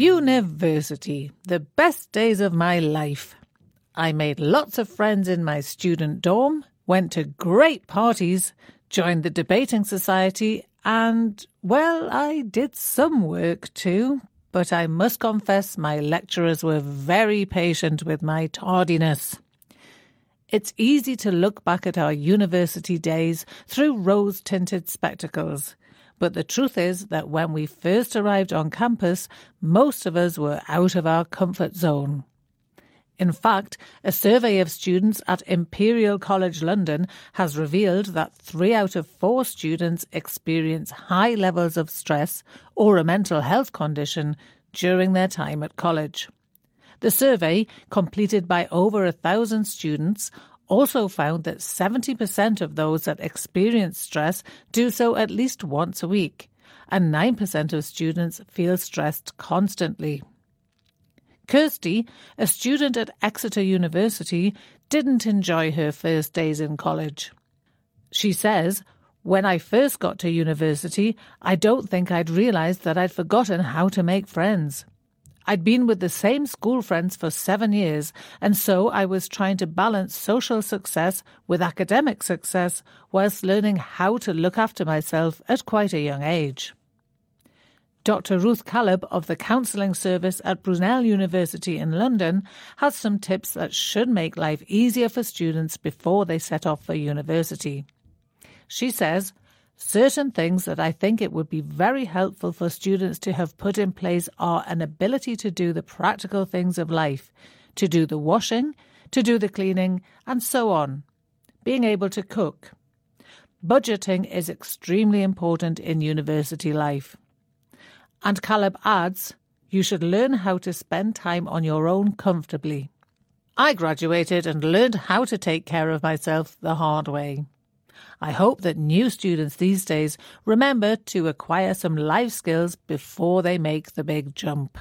University, the best days of my life. I made lots of friends in my student dorm, went to great parties, joined the debating society, and, well, I did some work too, but I must confess my lecturers were very patient with my tardiness. It's easy to look back at our university days through rose tinted spectacles. But the truth is that when we first arrived on campus, most of us were out of our comfort zone. In fact, a survey of students at Imperial College London has revealed that three out of four students experience high levels of stress or a mental health condition during their time at college. The survey, completed by over a thousand students, also found that 70% of those that experience stress do so at least once a week, and 9% of students feel stressed constantly. Kirsty, a student at Exeter University, didn't enjoy her first days in college. She says, When I first got to university, I don't think I'd realised that I'd forgotten how to make friends. I'd been with the same school friends for seven years, and so I was trying to balance social success with academic success whilst learning how to look after myself at quite a young age. Dr. Ruth Caleb of the Counselling Service at Brunel University in London has some tips that should make life easier for students before they set off for university. She says, Certain things that I think it would be very helpful for students to have put in place are an ability to do the practical things of life, to do the washing, to do the cleaning, and so on. Being able to cook. Budgeting is extremely important in university life. And Caleb adds, you should learn how to spend time on your own comfortably. I graduated and learned how to take care of myself the hard way. I hope that new students these days remember to acquire some life skills before they make the big jump.